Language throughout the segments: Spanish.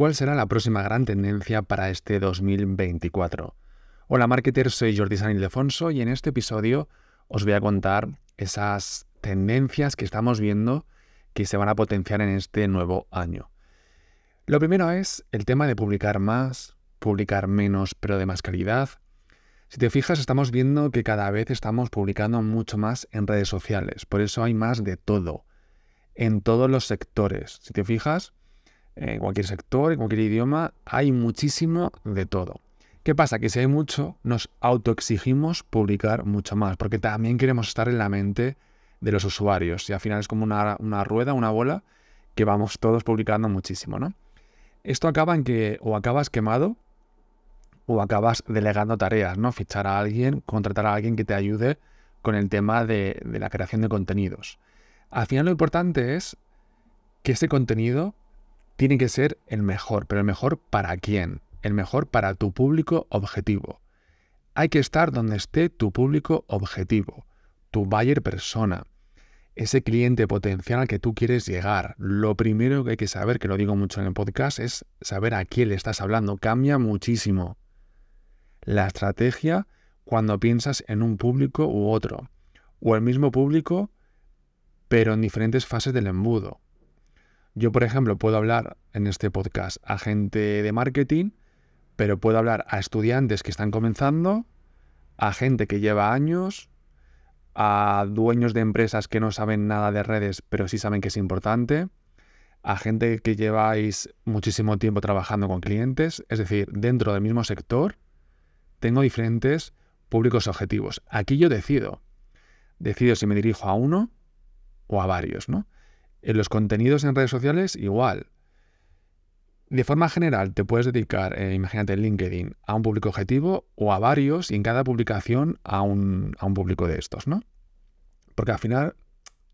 ¿cuál será la próxima gran tendencia para este 2024? Hola marketer, soy Jordi San Ildefonso y en este episodio os voy a contar esas tendencias que estamos viendo que se van a potenciar en este nuevo año. Lo primero es el tema de publicar más, publicar menos pero de más calidad. Si te fijas, estamos viendo que cada vez estamos publicando mucho más en redes sociales, por eso hay más de todo, en todos los sectores. Si te fijas, en cualquier sector, en cualquier idioma, hay muchísimo de todo. ¿Qué pasa? Que si hay mucho, nos autoexigimos publicar mucho más, porque también queremos estar en la mente de los usuarios. Y al final es como una, una rueda, una bola, que vamos todos publicando muchísimo, ¿no? Esto acaba en que o acabas quemado o acabas delegando tareas, ¿no? Fichar a alguien, contratar a alguien que te ayude con el tema de, de la creación de contenidos. Al final lo importante es que ese contenido tiene que ser el mejor, pero el mejor para quién, el mejor para tu público objetivo. Hay que estar donde esté tu público objetivo, tu buyer persona, ese cliente potencial al que tú quieres llegar. Lo primero que hay que saber, que lo digo mucho en el podcast, es saber a quién le estás hablando. Cambia muchísimo la estrategia cuando piensas en un público u otro, o el mismo público, pero en diferentes fases del embudo. Yo, por ejemplo, puedo hablar en este podcast a gente de marketing, pero puedo hablar a estudiantes que están comenzando, a gente que lleva años, a dueños de empresas que no saben nada de redes, pero sí saben que es importante, a gente que lleváis muchísimo tiempo trabajando con clientes, es decir, dentro del mismo sector, tengo diferentes públicos objetivos. Aquí yo decido. Decido si me dirijo a uno o a varios, ¿no? En los contenidos en redes sociales, igual. De forma general, te puedes dedicar, eh, imagínate en LinkedIn, a un público objetivo o a varios y en cada publicación a un, a un público de estos, ¿no? Porque al final,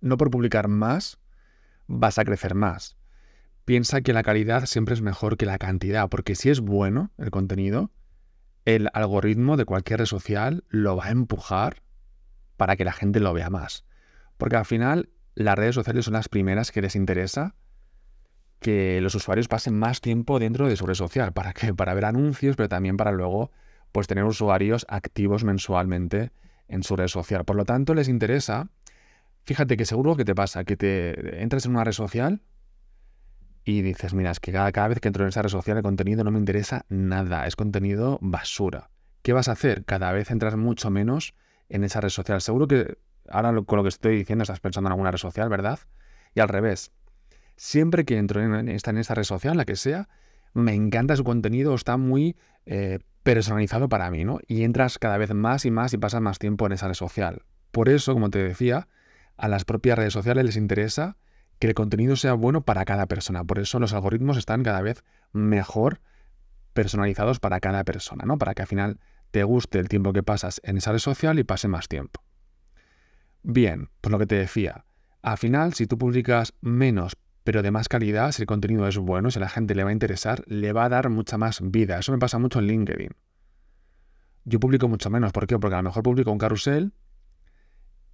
no por publicar más, vas a crecer más. Piensa que la calidad siempre es mejor que la cantidad, porque si es bueno el contenido, el algoritmo de cualquier red social lo va a empujar para que la gente lo vea más. Porque al final las redes sociales son las primeras que les interesa que los usuarios pasen más tiempo dentro de su red social. ¿Para qué? Para ver anuncios, pero también para luego pues, tener usuarios activos mensualmente en su red social. Por lo tanto, les interesa, fíjate que seguro que te pasa, que te entras en una red social y dices, mira, es que cada, cada vez que entro en esa red social el contenido no me interesa nada, es contenido basura. ¿Qué vas a hacer? Cada vez entras mucho menos en esa red social. Seguro que ahora con lo que estoy diciendo estás pensando en alguna red social, ¿verdad? Y al revés. Siempre que entro en en esta red social, la que sea, me encanta su contenido, está muy eh, personalizado para mí, ¿no? Y entras cada vez más y más y pasas más tiempo en esa red social. Por eso, como te decía, a las propias redes sociales les interesa que el contenido sea bueno para cada persona. Por eso los algoritmos están cada vez mejor personalizados para cada persona, ¿no? Para que al final te guste el tiempo que pasas en esa red social y pase más tiempo. Bien, pues lo que te decía, al final si tú publicas menos pero de más calidad, si el contenido es bueno, si a la gente le va a interesar, le va a dar mucha más vida. Eso me pasa mucho en LinkedIn. Yo publico mucho menos, ¿por qué? Porque a lo mejor publico un carrusel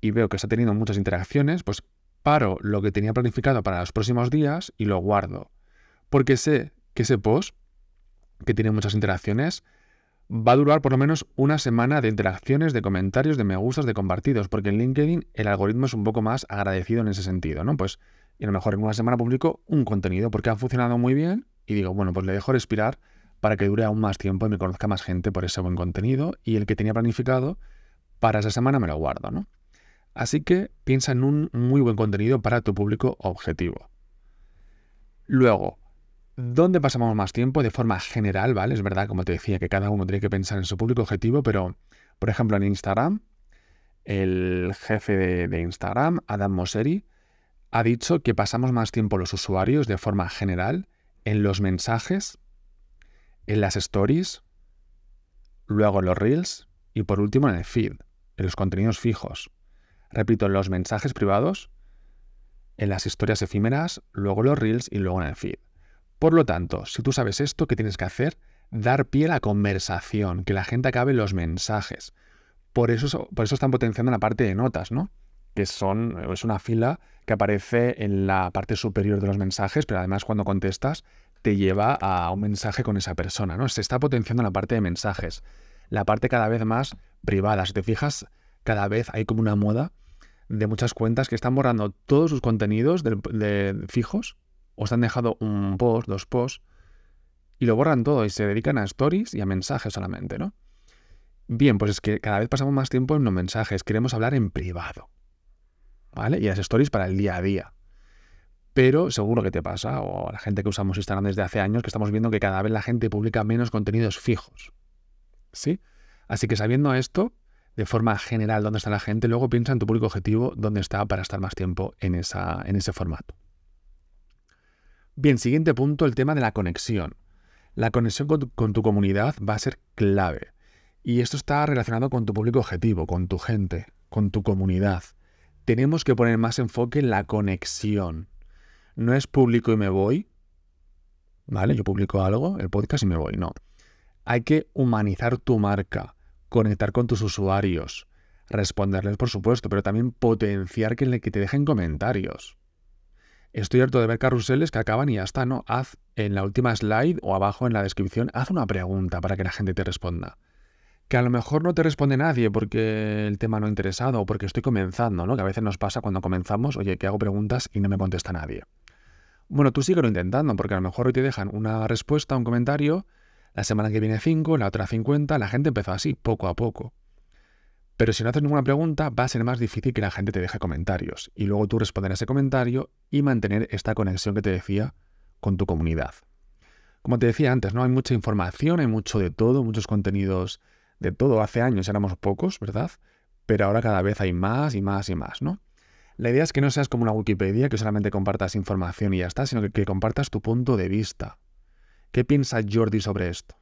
y veo que está teniendo muchas interacciones, pues paro lo que tenía planificado para los próximos días y lo guardo. Porque sé que ese post, que tiene muchas interacciones, va a durar por lo menos una semana de interacciones, de comentarios, de me gustas, de compartidos, porque en LinkedIn el algoritmo es un poco más agradecido en ese sentido, ¿no? Pues y a lo mejor en una semana publico un contenido porque ha funcionado muy bien y digo, bueno, pues le dejo respirar para que dure aún más tiempo y me conozca más gente por ese buen contenido y el que tenía planificado para esa semana me lo guardo, ¿no? Así que piensa en un muy buen contenido para tu público objetivo. Luego, ¿Dónde pasamos más tiempo? De forma general, ¿vale? Es verdad, como te decía, que cada uno tiene que pensar en su público objetivo, pero, por ejemplo, en Instagram, el jefe de, Instagram, Adam Mosseri, ha dicho que pasamos más tiempo los usuarios de forma general en los mensajes, en las stories, luego en los reels y por último en el feed, en los contenidos fijos. Repito, en los mensajes privados, en las historias efímeras, luego los reels y luego en el feed. Por lo tanto, si tú sabes esto, ¿qué tienes que hacer? Dar pie a la conversación, que la gente acabe los mensajes. Por eso, por eso están potenciando la parte de notas, ¿no? Que son, es una fila que aparece en la parte superior de los mensajes, pero además cuando contestas te lleva a un mensaje con esa persona, ¿no? Se está potenciando la parte de mensajes, la parte cada vez más privada. Si te fijas, cada vez hay como una moda de muchas cuentas que están borrando todos sus contenidos de, fijos o están dejando un post, dos posts y lo borran todo y se dedican a stories y a mensajes solamente, ¿no? Bien, pues es que cada vez pasamos más tiempo en los mensajes, queremos hablar en privado, ¿vale? Y las stories para el día a día. Pero seguro que te pasa, o a la gente que usamos Instagram desde hace años, que estamos viendo que cada vez la gente publica menos contenidos fijos. ¿Sí? Así que sabiendo esto, de forma general dónde está la gente, luego piensa en tu público objetivo dónde está para estar más tiempo en, esa, en ese formato. Bien, siguiente punto, el tema de la conexión. La conexión con tu, comunidad va a ser clave. Y esto está relacionado con tu público objetivo, con tu gente, con tu comunidad. Tenemos que poner más enfoque en la conexión. No es público y me voy. ¿Vale? Yo publico algo, el podcast y me voy. No. Hay que humanizar tu marca conectar con tus usuarios, responderles por supuesto, pero también potenciar que, te dejen comentarios. Estoy harto de ver carruseles que acaban y ya está, ¿no? Haz en la última slide o abajo en la descripción, haz una pregunta para que la gente te responda. Que a lo mejor no te responde nadie porque el tema no ha interesado o porque estoy comenzando, ¿no? Que a veces nos pasa cuando comenzamos, oye, que hago preguntas y no me contesta nadie. Bueno, tú síguelo intentando porque a lo mejor hoy te dejan una respuesta, un comentario la semana que viene 5, la otra 50, la gente empezó así, poco a poco. Pero si no haces ninguna pregunta, va a ser más difícil que la gente te deje comentarios y luego tú responder a ese comentario y mantener esta conexión que te decía con tu comunidad. Como te decía antes, ¿no? Hay mucha información, hay mucho de todo, muchos contenidos de todo. Hace años éramos pocos, ¿verdad? Pero ahora cada vez hay más y más y más, ¿no? La idea es que no seas como una Wikipedia, que solamente compartas información y ya está, sino que, que compartas tu punto de vista, ¿Qué piensa Jordi sobre esto?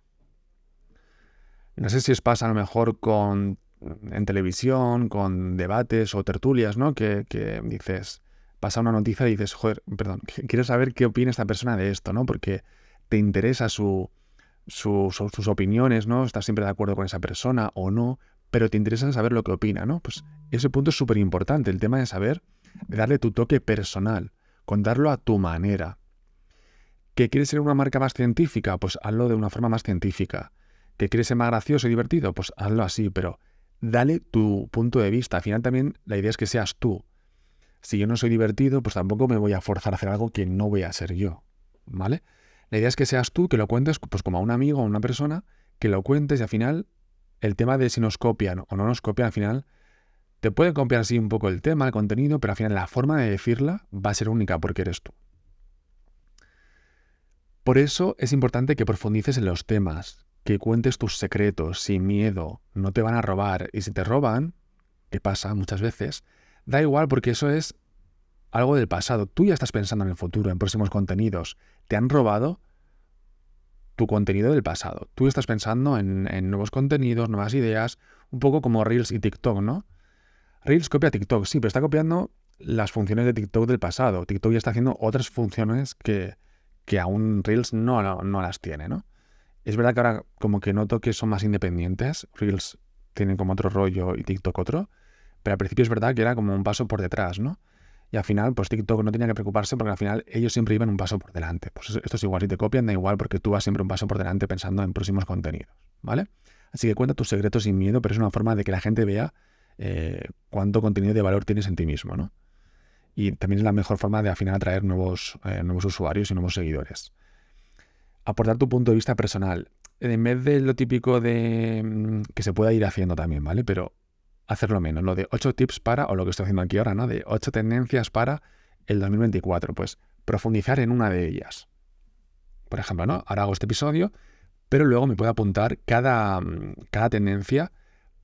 No sé si os pasa a lo mejor con en televisión, con debates o tertulias, ¿no? Que, dices, pasa una noticia y dices, joder, perdón, quiero saber qué opina esta persona de esto, ¿no? Porque te interesa su, sus opiniones, ¿no? Estás siempre de acuerdo con esa persona o no, pero te interesa saber lo que opina, ¿no? Pues ese punto es súper importante, el tema de saber, darle tu toque personal, contarlo a tu manera. ¿Que quieres ser una marca más científica? Pues hazlo de una forma más científica. ¿Que quieres ser más gracioso y divertido? Pues hazlo así, pero dale tu punto de vista. Al final también la idea es que seas tú. Si yo no soy divertido, pues tampoco me voy a forzar a hacer algo que no voy a ser yo. ¿Vale? La idea es que seas tú, que lo cuentes pues como a un amigo o a una persona, que lo cuentes y al final el tema de si nos copian o no nos copian, al final te pueden copiar así un poco el tema, el contenido, pero al final la forma de decirla va a ser única porque eres tú. Por eso es importante que profundices en los temas, que cuentes tus secretos sin miedo, no te van a robar. Y si te roban, que pasa muchas veces, da igual porque eso es algo del pasado. Tú ya estás pensando en el futuro, en próximos contenidos. Te han robado tu contenido del pasado. Tú estás pensando en, nuevos contenidos, nuevas ideas, un poco como Reels y TikTok, ¿no? Reels copia TikTok, sí, pero está copiando las funciones de TikTok del pasado. TikTok ya está haciendo otras funciones que, que aún Reels no, no, las tiene, ¿no? Es verdad que ahora como que noto que son más independientes. Reels tienen como otro rollo y TikTok otro. Pero al principio es verdad que era como un paso por detrás, ¿no? Y al final, pues TikTok no tenía que preocuparse porque al final ellos siempre iban un paso por delante. Pues esto es igual, si te copian da igual porque tú vas siempre un paso por delante pensando en próximos contenidos, ¿vale? Así que cuenta tus secretos sin miedo, pero es una forma de que la gente vea eh, cuánto contenido de valor tienes en ti mismo, ¿no? y también es la mejor forma de al final atraer nuevos, eh, nuevos usuarios y nuevos seguidores. Aportar tu punto de vista personal. En vez de lo típico de mm, que se pueda ir haciendo también, ¿vale? Pero hacerlo menos. Lo de 8 tips para, o lo que estoy haciendo aquí ahora, ¿no? De 8 tendencias para el 2024. Pues profundizar en una de ellas. Por ejemplo, ¿no? Ahora hago este episodio, pero luego me puedo apuntar cada, mm, cada tendencia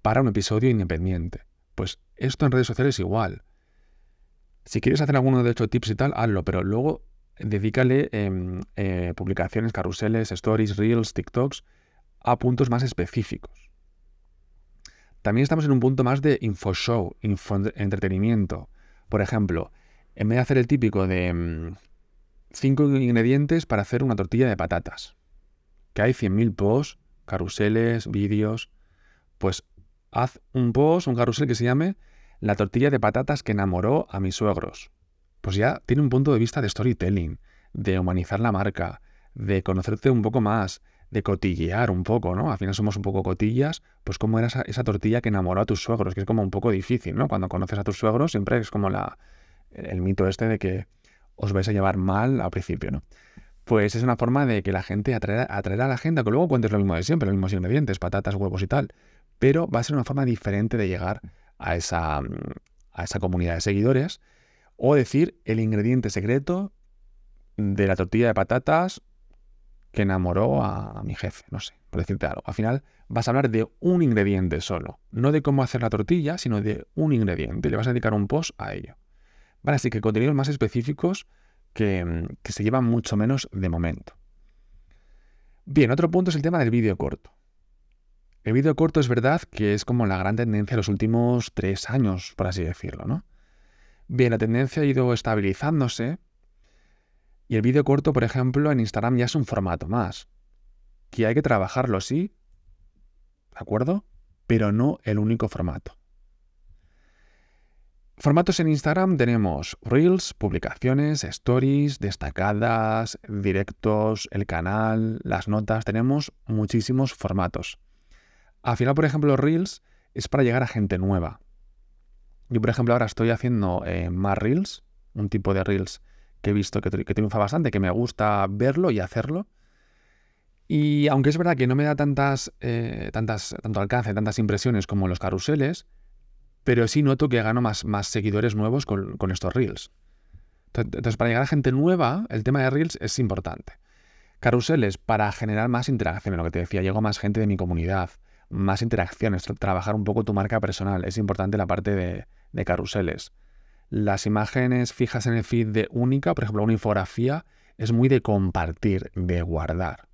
para un episodio independiente. Pues esto en redes sociales es igual. Si quieres hacer alguno de estos tips y tal, hazlo, pero luego dedícale eh, publicaciones, carruseles, stories, reels, TikToks a puntos más específicos. También estamos en un punto más de info show, info entretenimiento. Por ejemplo, en vez de hacer el típico de 5 mm, ingredientes para hacer una tortilla de patatas, que hay 100.000 posts, carruseles, vídeos, pues haz un post, un carrusel que se llame la tortilla de patatas que enamoró a mis suegros. Pues ya tiene un punto de vista de storytelling, de humanizar la marca, de conocerte un poco más, de cotillear un poco, ¿no? Al final somos un poco cotillas, pues cómo era esa, tortilla que enamoró a tus suegros, que es como un poco difícil, ¿no? Cuando conoces a tus suegros siempre es como la, el mito este de que os vais a llevar mal al principio, ¿no? Pues es una forma de que la gente atraerá, a la gente, que luego cuentes lo mismo de siempre, los mismos ingredientes, patatas, huevos y tal, pero va a ser una forma diferente de llegar a esa, a esa comunidad de seguidores o decir el ingrediente secreto de la tortilla de patatas que enamoró a, mi jefe, no sé, por decirte algo. Al final vas a hablar de un ingrediente solo, no de cómo hacer la tortilla, sino de un ingrediente. Le vas a dedicar un post a ello. Vale, así que contenidos más específicos que, que se llevan mucho menos de momento. Bien, otro punto es el tema del vídeo corto. El vídeo corto es verdad que es como la gran tendencia de los últimos tres años, por así decirlo, ¿no? Bien, la tendencia ha ido estabilizándose, y el vídeo corto, por ejemplo, en Instagram ya es un formato más. Que hay que trabajarlo, sí. ¿De acuerdo? Pero no el único formato. Formatos en Instagram tenemos Reels, publicaciones, stories, destacadas, directos, el canal, las notas. Tenemos muchísimos formatos. Al final, por ejemplo, Reels es para llegar a gente nueva. Yo, por ejemplo, ahora estoy haciendo eh, más Reels, un tipo de Reels que he visto que, triunfa bastante, que me gusta verlo y hacerlo. Y aunque es verdad que no me da tantas, eh, tantas, tanto alcance, tantas impresiones como los caruseles, pero sí noto que gano más, más seguidores nuevos con, estos reels. Entonces, para llegar a gente nueva, el tema de reels es importante. Caruseles para generar más interacciones, lo que te decía, llego a más gente de mi comunidad, más interacciones, trabajar un poco tu marca personal. Es importante la parte de, de caruseles. Las imágenes fijas en el feed de única, por ejemplo, una infografía, es muy de compartir, de guardar.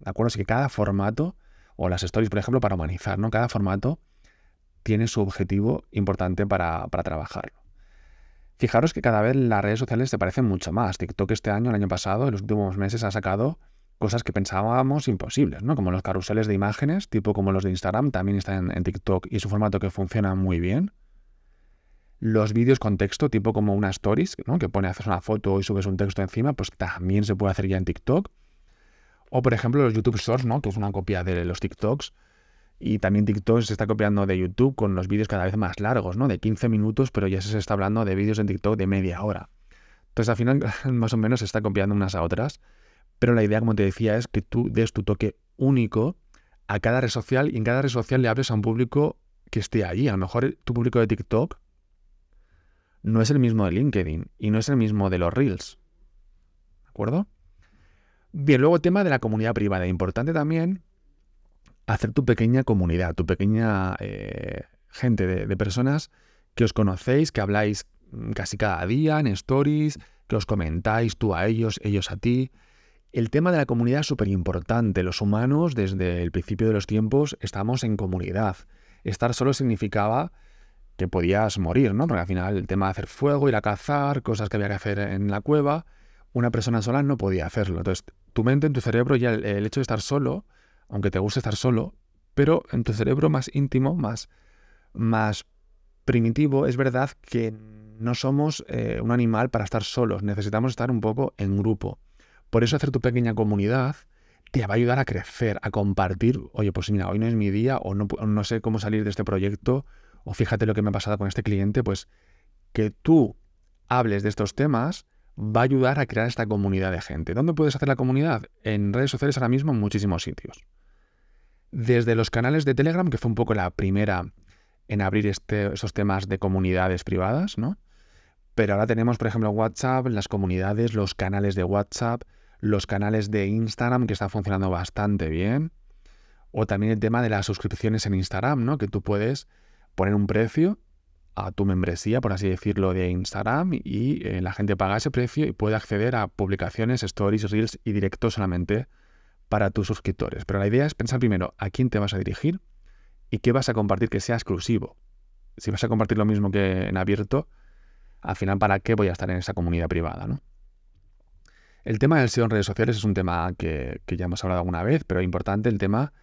¿De acuerdo? Así que cada formato, o las stories, por ejemplo, para humanizar, ¿no? Cada formato tiene su objetivo importante para, para trabajarlo. Fijaros que cada vez las redes sociales se parecen mucho más. TikTok este año, el año pasado, en los últimos meses ha sacado cosas que pensábamos imposibles, ¿no? Como los carruseles de imágenes, tipo como los de Instagram, también están en, TikTok y es un formato que funciona muy bien los vídeos con texto, tipo como una stories, ¿no? que pone, haces una foto y subes un texto encima, pues también se puede hacer ya en TikTok. O por ejemplo los YouTube Shorts, ¿no? que es una copia de los TikToks. Y también TikTok se está copiando de YouTube con los vídeos cada vez más largos, ¿no? De 15 minutos, pero ya se está hablando de vídeos en TikTok de media hora. Entonces al final más o menos se está copiando unas a otras. Pero la idea, como te decía, es que tú des tu toque único a cada red social y en cada red social le hables a un público que esté allí. A lo mejor tu público de TikTok no es el mismo de LinkedIn y no es el mismo de los Reels. ¿De acuerdo? Bien, luego tema de la comunidad privada. Importante también hacer tu pequeña comunidad, tu pequeña eh, gente de, de, personas que os conocéis, que habláis casi cada día en stories, que os comentáis tú a ellos, ellos a ti. El tema de la comunidad es súper importante. Los humanos, desde el principio de los tiempos, estamos en comunidad. Estar solo significaba que podías morir, ¿no? Porque al final el tema de hacer fuego, ir a cazar, cosas que había que hacer en la cueva, una persona sola no podía hacerlo. Entonces, tu mente, en tu cerebro, ya el, hecho de estar solo, aunque te guste estar solo, pero en tu cerebro más íntimo, más, más primitivo, es verdad que no somos eh, un animal para estar solos, necesitamos estar un poco en grupo. Por eso hacer tu pequeña comunidad te va a ayudar a crecer, a compartir, oye, pues mira, hoy no es mi día o no, no sé cómo salir de este proyecto o fíjate lo que me ha pasado con este cliente, pues que tú hables de estos temas va a ayudar a crear esta comunidad de gente. ¿Dónde puedes hacer la comunidad? En redes sociales ahora mismo en muchísimos sitios. Desde los canales de Telegram, que fue un poco la primera en abrir este, esos temas de comunidades privadas, ¿no? Pero ahora tenemos, por ejemplo, WhatsApp, las comunidades, los canales de WhatsApp, los canales de Instagram, que están funcionando bastante bien. O también el tema de las suscripciones en Instagram, ¿no? Que tú puedes poner un precio a tu membresía, por así decirlo, de Instagram y eh, la gente paga ese precio y puede acceder a publicaciones, stories, reels y directos solamente para tus suscriptores. Pero la idea es pensar primero a quién te vas a dirigir y qué vas a compartir que sea exclusivo. Si vas a compartir lo mismo que en abierto, al final, ¿para qué voy a estar en esa comunidad privada? ¿no? El tema del SEO en redes sociales es un tema que, ya hemos hablado alguna vez, pero importante el tema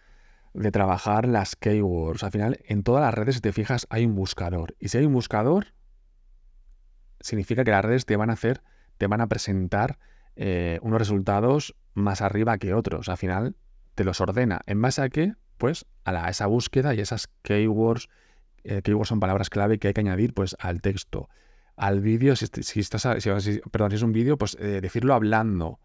de trabajar las keywords. Al final, en todas las redes, si te fijas, hay un buscador. Y si hay un buscador, significa que las redes te van a hacer, te van a presentar eh, unos resultados más arriba que otros. Al final te los ordena. ¿En base a qué? Pues a, esa búsqueda y esas keywords. Eh, keywords son palabras clave que hay que añadir pues, al texto. Al vídeo, si, estás, perdón, si es un vídeo, pues eh, decirlo hablando.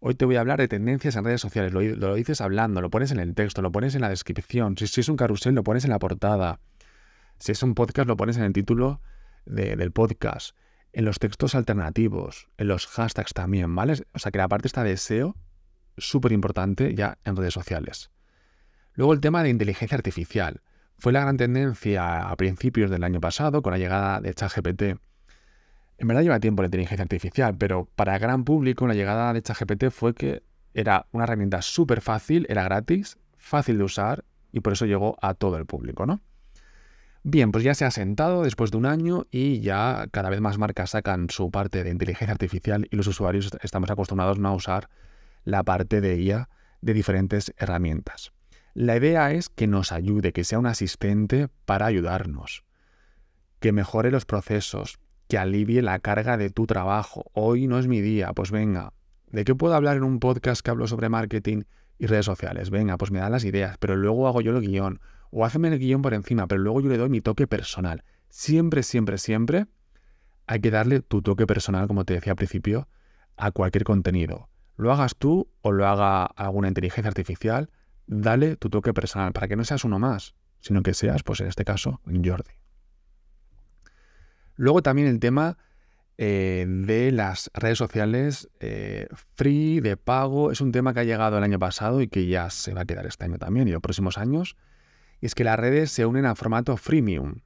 Hoy te voy a hablar de tendencias en redes sociales. Lo, dices hablando, lo pones en el texto, lo pones en la descripción. Si, es un carrusel, lo pones en la portada. Si es un podcast, lo pones en el título del podcast en los textos alternativos, en los hashtags también, ¿vale? O sea que la parte está de SEO, súper importante ya en redes sociales. Luego el tema de inteligencia artificial. Fue la gran tendencia a principios del año pasado con la llegada de ChatGPT. En verdad lleva tiempo la inteligencia artificial, pero para el gran público la llegada de ChatGPT fue que era una herramienta súper fácil, era gratis, fácil de usar y por eso llegó a todo el público, ¿no? Bien, pues ya se ha sentado después de un año y ya cada vez más marcas sacan su parte de inteligencia artificial y los usuarios estamos acostumbrados a usar la parte de IA de diferentes herramientas. La idea es que nos ayude, que sea un asistente para ayudarnos, que mejore los procesos, que alivie la carga de tu trabajo. Hoy no es mi día, pues venga, ¿de qué puedo hablar en un podcast que hablo sobre marketing y redes sociales? Venga, pues me dan las ideas, pero luego hago yo el guion o hazme el guion por encima, pero luego yo le doy mi toque personal. Siempre, siempre, siempre hay que darle tu toque personal, como te decía al principio, a cualquier contenido. Lo hagas tú o lo haga alguna inteligencia artificial, dale tu toque personal para que no seas uno más, sino que seas, pues en este caso, Jordi. Luego también el tema eh, de las redes sociales eh, free, de pago, es un tema que ha llegado el año pasado y que ya se va a quedar este año también y los próximos años y es que las redes se unen a formato freemium.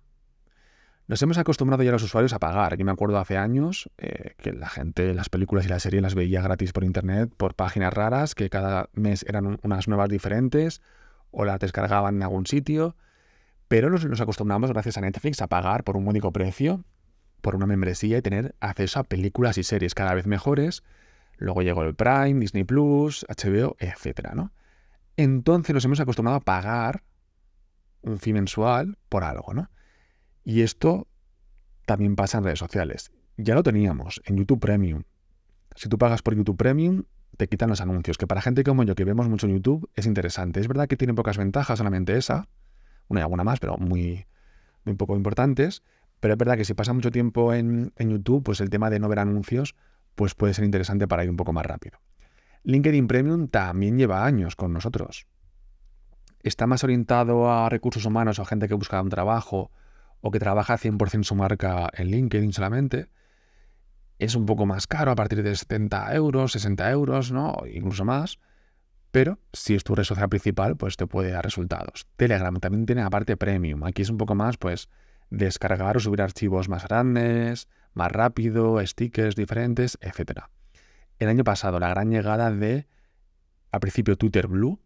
Nos hemos acostumbrado ya los usuarios a pagar. Yo me acuerdo hace años eh, que la gente las películas y las series las veía gratis por internet, por páginas raras, que cada mes eran unas nuevas diferentes o las descargaban en algún sitio. Pero nos, nos acostumbramos, gracias a Netflix, a pagar por un único precio, por una membresía y tener acceso a películas y series cada vez mejores. Luego llegó el Prime, Disney Plus, HBO, etc. ¿no? Entonces nos hemos acostumbrado a pagar un fee mensual por algo, ¿no? Y esto también pasa en redes sociales. Ya lo teníamos en YouTube Premium. Si tú pagas por YouTube Premium, te quitan los anuncios, que para gente como yo que vemos mucho en YouTube es interesante. Es verdad que tiene pocas ventajas, solamente esa, una y alguna más, pero muy, muy poco importantes. Pero es verdad que si pasa mucho tiempo en, YouTube, pues el tema de no ver anuncios, pues puede ser interesante para ir un poco más rápido. LinkedIn Premium también lleva años con nosotros está más orientado a recursos humanos o a gente que busca un trabajo o que trabaja 100% su marca en LinkedIn solamente, es un poco más caro a partir de 70 euros, 60 euros, ¿no? incluso más. Pero si es tu red social principal, pues te puede dar resultados. Telegram también tiene aparte premium. Aquí es un poco más, pues, descargar o subir archivos más grandes, más rápido, stickers diferentes, etc. El año pasado, la gran llegada de, al principio, Twitter Blue,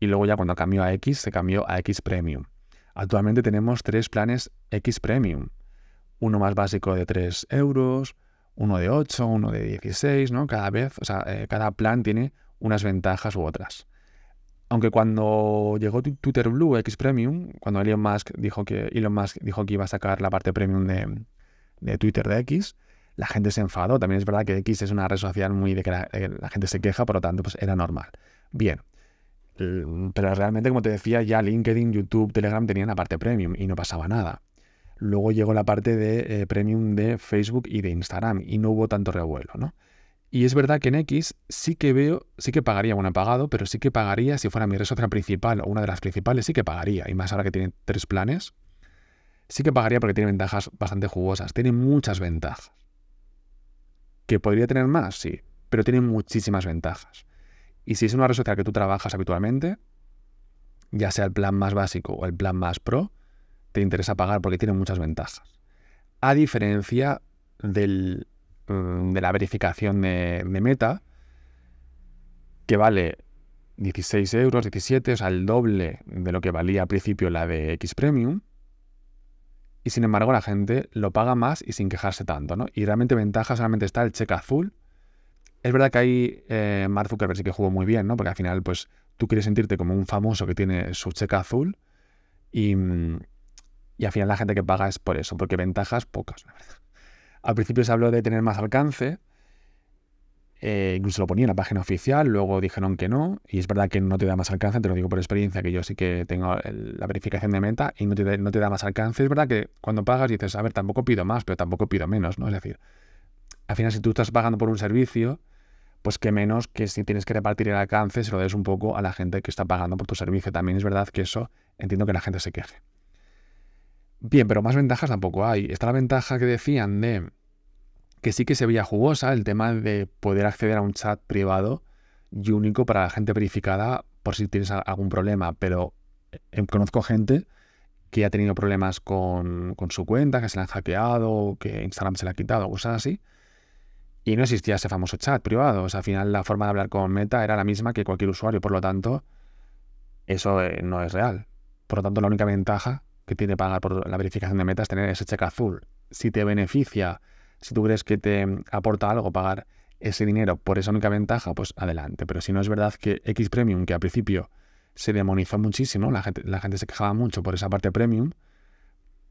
y luego ya cuando cambió a X se cambió a X Premium. Actualmente tenemos tres planes X Premium. Uno más básico de 3 euros, uno de 8, uno de 16, ¿no? Cada vez, o sea, eh, cada plan tiene unas ventajas u otras. Aunque cuando llegó Twitter Blue X Premium, cuando Elon Musk dijo que Elon Musk dijo que iba a sacar la parte premium de, de Twitter de X, la gente se enfadó. También es verdad que X es una red social muy de que la, eh, gente se queja, por lo tanto, pues era normal. Bien, pero realmente, como te decía, ya LinkedIn, YouTube, Telegram tenían la parte premium y no pasaba nada. Luego llegó la parte de eh, premium de Facebook y de Instagram y no hubo tanto revuelo, ¿no? Y es verdad que en X sí que veo, sí que pagaría, bueno, he pagado, pero sí que pagaría si fuera mi red social principal o una de las principales, sí que pagaría. Y más ahora que tiene tres planes, sí que pagaría porque tiene ventajas bastante jugosas. Tiene muchas ventajas. ¿Que podría tener más? Sí, pero tiene muchísimas ventajas. Y si es una red social que tú trabajas habitualmente, ya sea el plan más básico o el plan más pro, te interesa pagar porque tiene muchas ventajas. A diferencia del, de la verificación de, meta, que vale 16 euros, 17, o sea, el doble de lo que valía al principio la de X Premium. Y sin embargo, la gente lo paga más y sin quejarse tanto, ¿no? Y realmente ventaja solamente está el cheque azul, es verdad que ahí eh, Zuckerberg sí que jugó muy bien, ¿no? Porque al final, pues, tú quieres sentirte como un famoso que tiene su cheque azul y, y al final la gente que paga es por eso, porque ventajas pocas, la verdad. Al principio se habló de tener más alcance Eh, incluso lo ponía en la página oficial, luego dijeron que no, y es verdad que no te da más alcance, te lo digo por experiencia, que yo sí que tengo la verificación de meta y no te, no te da más alcance. Es verdad que cuando pagas dices, a ver, tampoco pido más, pero tampoco pido menos, ¿no? Es decir, al final si tú estás pagando por un servicio, pues que menos que si tienes que repartir el alcance, se lo des un poco a la gente que está pagando por tu servicio. También es verdad que eso entiendo que la gente se queje. Bien, pero más ventajas tampoco hay. Está la ventaja que decían de que sí que se veía jugosa el tema de poder acceder a un chat privado y único para la gente verificada por si tienes algún problema, pero eh, conozco gente que ha tenido problemas con, su cuenta, que se la han hackeado, que Instagram se la ha quitado, cosas así. Y no existía ese famoso chat privado. O sea, al final la forma de hablar con Meta era la misma que cualquier usuario. Por lo tanto, eso eh, no es real. Por lo tanto, la única ventaja que tiene pagar por la verificación de Meta es tener ese cheque azul. Si te beneficia si tú crees que te aporta algo pagar ese dinero por esa única ventaja, pues adelante. Pero si no es verdad que X Premium, que al principio se demonizó muchísimo, la gente, la gente se quejaba mucho por esa parte premium,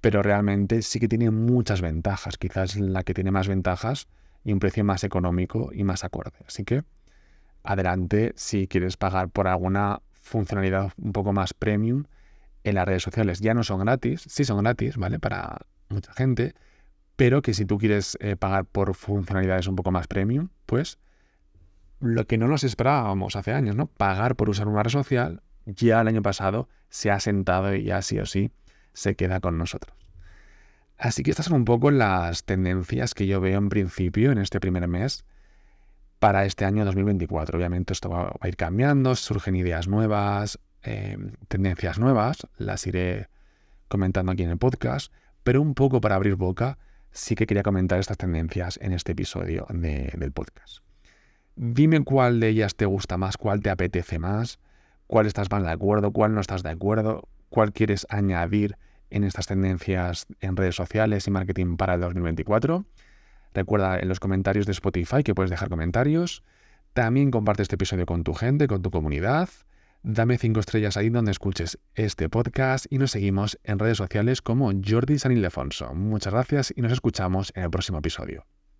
pero realmente sí que tiene muchas ventajas. Quizás la que tiene más ventajas y un precio más económico y más acorde. Así que adelante si quieres pagar por alguna funcionalidad un poco más premium en las redes sociales. Ya no son gratis, sí son gratis, ¿vale? Para mucha gente, pero que si tú quieres eh, pagar por funcionalidades un poco más premium, pues lo que no nos esperábamos hace años, ¿no? Pagar por usar una red social, ya el año pasado se ha sentado y ya sí o sí se queda con nosotros. Así que estas son un poco las tendencias que yo veo en principio en este primer mes para este año 2024. Obviamente esto va, a ir cambiando, surgen ideas nuevas, eh, tendencias nuevas, las iré comentando aquí en el podcast, pero un poco para abrir boca sí que quería comentar estas tendencias en este episodio del podcast. Dime cuál de ellas te gusta más, cuál te apetece más, cuál estás más de acuerdo, cuál no estás de acuerdo, cuál quieres añadir en estas tendencias en redes sociales y marketing para el 2024. Recuerda en los comentarios de Spotify que puedes dejar comentarios. También comparte este episodio con tu gente, con tu comunidad. Dame cinco estrellas ahí donde escuches este podcast y nos seguimos en redes sociales como Jordi San Ildefonso. Muchas gracias y nos escuchamos en el próximo episodio.